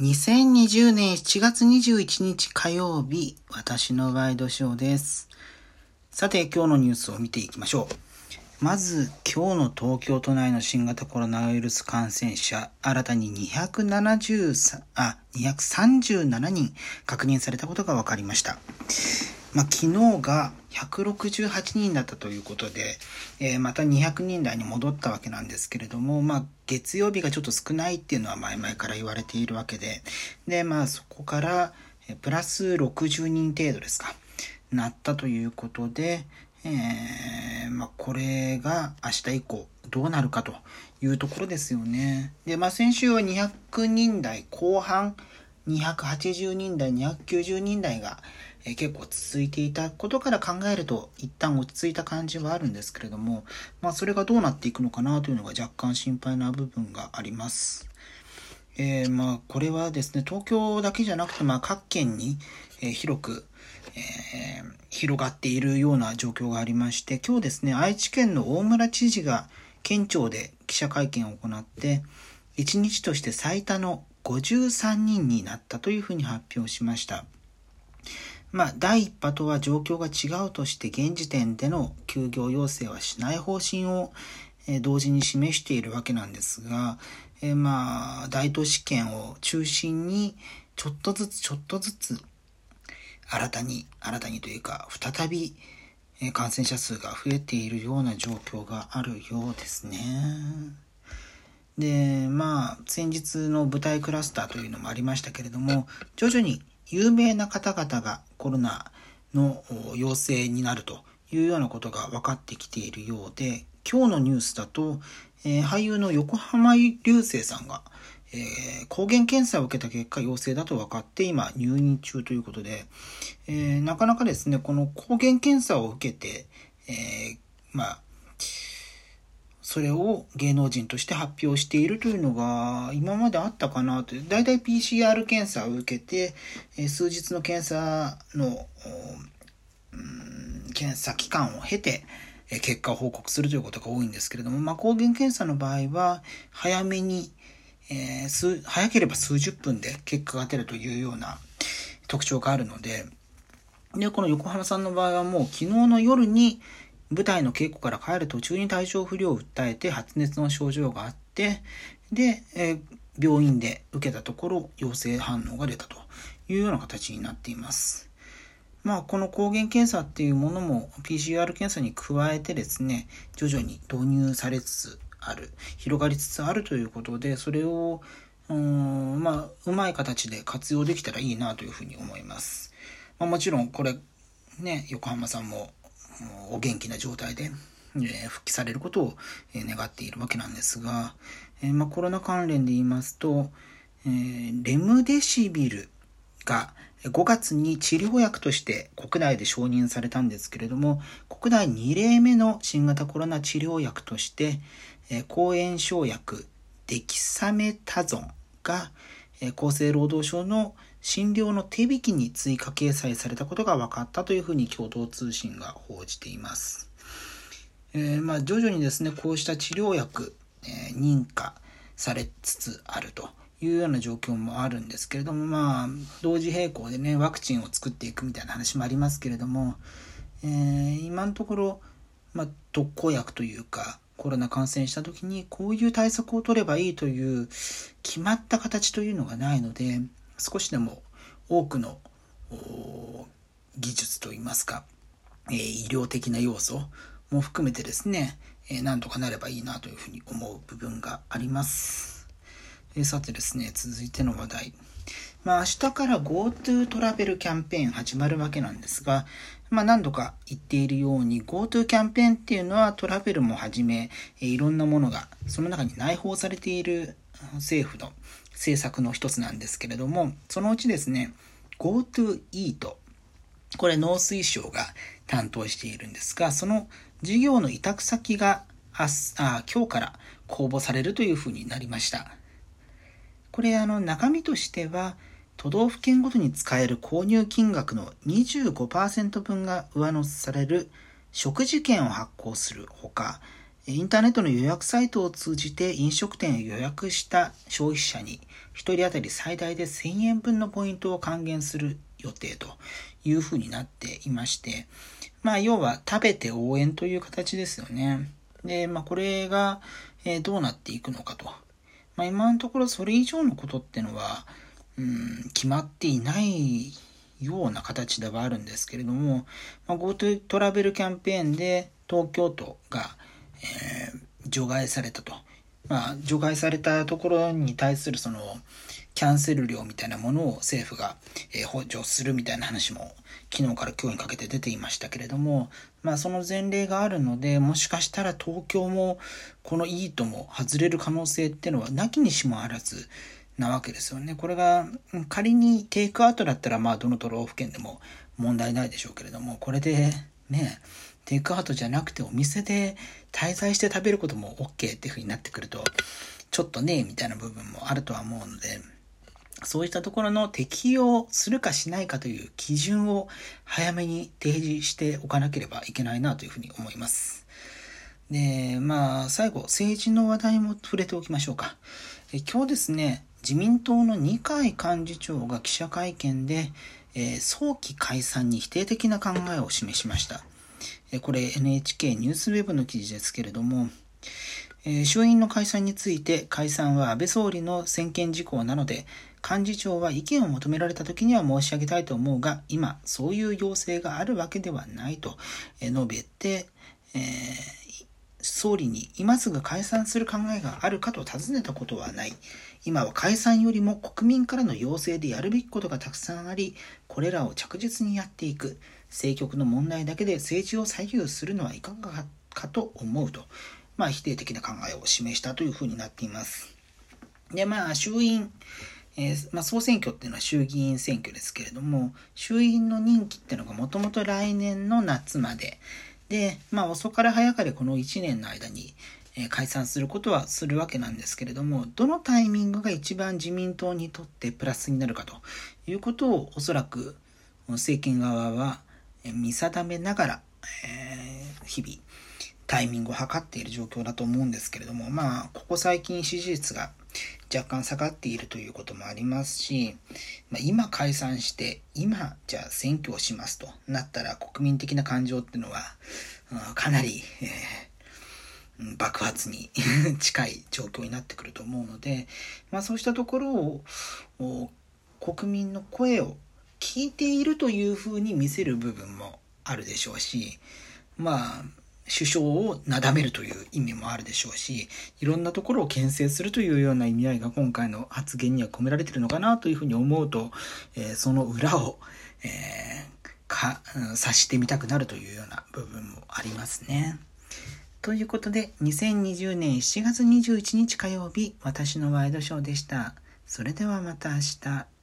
2020年7月21日火曜日、私のワイドショーです。さて、今日のニュースを見ていきましょう。まず、今日の東京都内の新型コロナウイルス感染者、新たに273あ237人確認されたことが分かりました。まあ、昨日が168人だったということで、えー、また200人台に戻ったわけなんですけれども、まあ、月曜日がちょっと少ないっていうのは前々から言われているわけで、で、まあ、そこから、プラス60人程度ですか、なったということで、えー、まあ、これが明日以降どうなるかというところですよね。で、まあ、先週は200人台後半、280人台、290人台が、え結構続いていたことから考えると一旦落ち着いた感じはあるんですけれども、まあ、それがどうなっていくのかなというのが若干心配な部分があります。えー、まあこれはですね東京だけじゃなくてまあ各県に、え広く、えー、広がっているような状況がありまして今日ですね愛知県の大村知事が県庁で記者会見を行って1日として最多の53人になったというふうに発表しました。まあ、第1波とは状況が違うとして現時点での休業要請はしない方針を、同時に示しているわけなんですが、え、まあ大都市圏を中心にちょっとずつちょっとずつ新たに新たにというか再び感染者数が増えているような状況があるようですね。でまあ先日の舞台クラスターというのもありましたけれども徐々に有名な方々がコロナの陽性になるというようなことが分かってきているようで今日のニュースだと、えー、俳優の横浜流星さんが、えー、抗原検査を受けた結果陽性だと分かって今入院中ということで、えー、なかなかですねこの抗原検査を受けて、えまあそれを芸能人として発表しているというのが今まであったかなという。だいたい PCR 検査を受けて、え数日の検査の、検査期間を経て、え結果を報告するということが多いんですけれども、まあ、抗原検査の場合は早めに、えー、早ければ数十分で結果が出るというような特徴があるので、で、この横浜さんの場合はもう昨日の夜に舞台の稽古から帰る途中に体調不良を訴えて発熱の症状があってで、えー、病院で受けたところ陽性反応が出たというような形になっています。まあこの抗原検査っていうものも PCR 検査に加えてですね徐々に導入されつつある広がりつつあるということでそれをうんまあうまい形で活用できたらいいなというふうに思います。まあ、もちろんこれね横浜さんもお元気な状態で、え、復帰されることを、願っているわけなんですが、え、ま、コロナ関連で言いますと、えレムデシビルが5月に治療薬として国内で承認されたんですけれども国内2例目の新型コロナ治療薬として、え抗炎症薬デキサメタゾンが、厚生労働省の診療の手引きに追加掲載されたことが分かったというふうに共同通信が報じています。えー、まあ徐々にですねこうした治療薬、えー、認可されつつあるというような状況もあるんですけれどもまあ同時並行でねワクチンを作っていくみたいな話もありますけれども、えー、今のところ、まあ、特効薬というかコロナ感染した時にこういう対策を取ればいいという決まった形というのがないので少しでも多くの技術といいますか、えー、医療的な要素も含めてですね、えー、なんとかなればいいなというふうに思う部分があります。えー、さてですね、続いての話題。まあ明日から GoTo トラベルキャンペーン始まるわけなんですが、まあ何度か言っているように GoTo キャンペーンっていうのはトラベルもはじめ、え、いろんなものがその中に内包されている政府の政策の一つなんですけれども、そのうちですね、GoTo イート。これ農水省が担当しているんですが、その事業の委託先がああ今日から公募されるというふうになりました。これあの中身としては都道府県ごとに使える購入金額の25%分が上乗せされる食事券を発行するほかインターネットの予約サイトを通じて飲食店を予約した消費者に1人当たり最大で1000円分のポイントを還元する予定というふうになっていまして、まあ要は食べて応援という形ですよね。で、まあこれが、えどうなっていくのかと。まあ今のところそれ以上のことってのは、うん、決まっていないような形ではあるんですけれども、ま、GoTo トラベルキャンペーンで東京都が、えー、除外されたと。まあ、除外されたところに対するその、キャンセル料みたいなものを政府が、えー、補助するみたいな話も昨日から今日にかけて出ていましたけれども、まあその前例があるので、もしかしたら東京もこのいいとも外れる可能性っていうのはなきにしもあらず、なわけですよね。これが仮にテイクアウトだったらまあどの都道府県でも問題ないでしょうけれども、これでね、テイクアウトじゃなくてお店で滞在して食べることも OK っていう風になってくると、ちょっとね、みたいな部分もあるとは思うので、そういったところの適用するかしないかという基準を早めに提示しておかなければいけないなというふうに思います。で、まあ、最後、政治の話題も触れておきましょうか。え今日ですね、自民党の二階幹事長が記者会見で、えー、早期解散に否定的な考えを示しました。これ NHK ニュースウェブの記事ですけれども、えー、衆院の解散について解散は安倍総理の専権事項なので、幹事長は意見を求められた時には申し上げたいと思うが、今そういう要請があるわけではないと述べて、えー、総理に今すぐ解散する考えがあるかと尋ねたことはない。今は解散よりも国民からの要請でやるべきことがたくさんあり、これらを着実にやっていく。政局の問題だけで政治を左右するのはいかがかと思うと、まあ、否定的な考えを示したというふうになっています。で、まあ、衆院、えー、まあ、総選挙っていうのは衆議院選挙ですけれども、衆院の任期っていうのがもともと来年の夏まで、で、まあ、遅かれ早かれこの1年の間に、え解散することはするわけなんですけれども、どのタイミングが一番自民党にとってプラスになるかということをおそらく政権側は見定めながら、えー、日々タイミングを測っている状況だと思うんですけれども、まあ、ここ最近支持率が若干下がっているということもありますし、まあ、今解散して、今じゃあ選挙をしますとなったら国民的な感情っていうのは、うん、かなり、えー爆発に 近い状況になってくると思うので、まあそうしたところを国民の声を聞いているというふうに見せる部分もあるでしょうし、まあ首相をなだめるという意味もあるでしょうし、いろんなところを牽制するというような意味合いが今回の発言には込められているのかなというふうに思うと、えー、その裏を、えー、か、察してみたくなるというような部分もありますね。ということで、2020年7月21日火曜日、私のワイドショーでした。それではまた明日。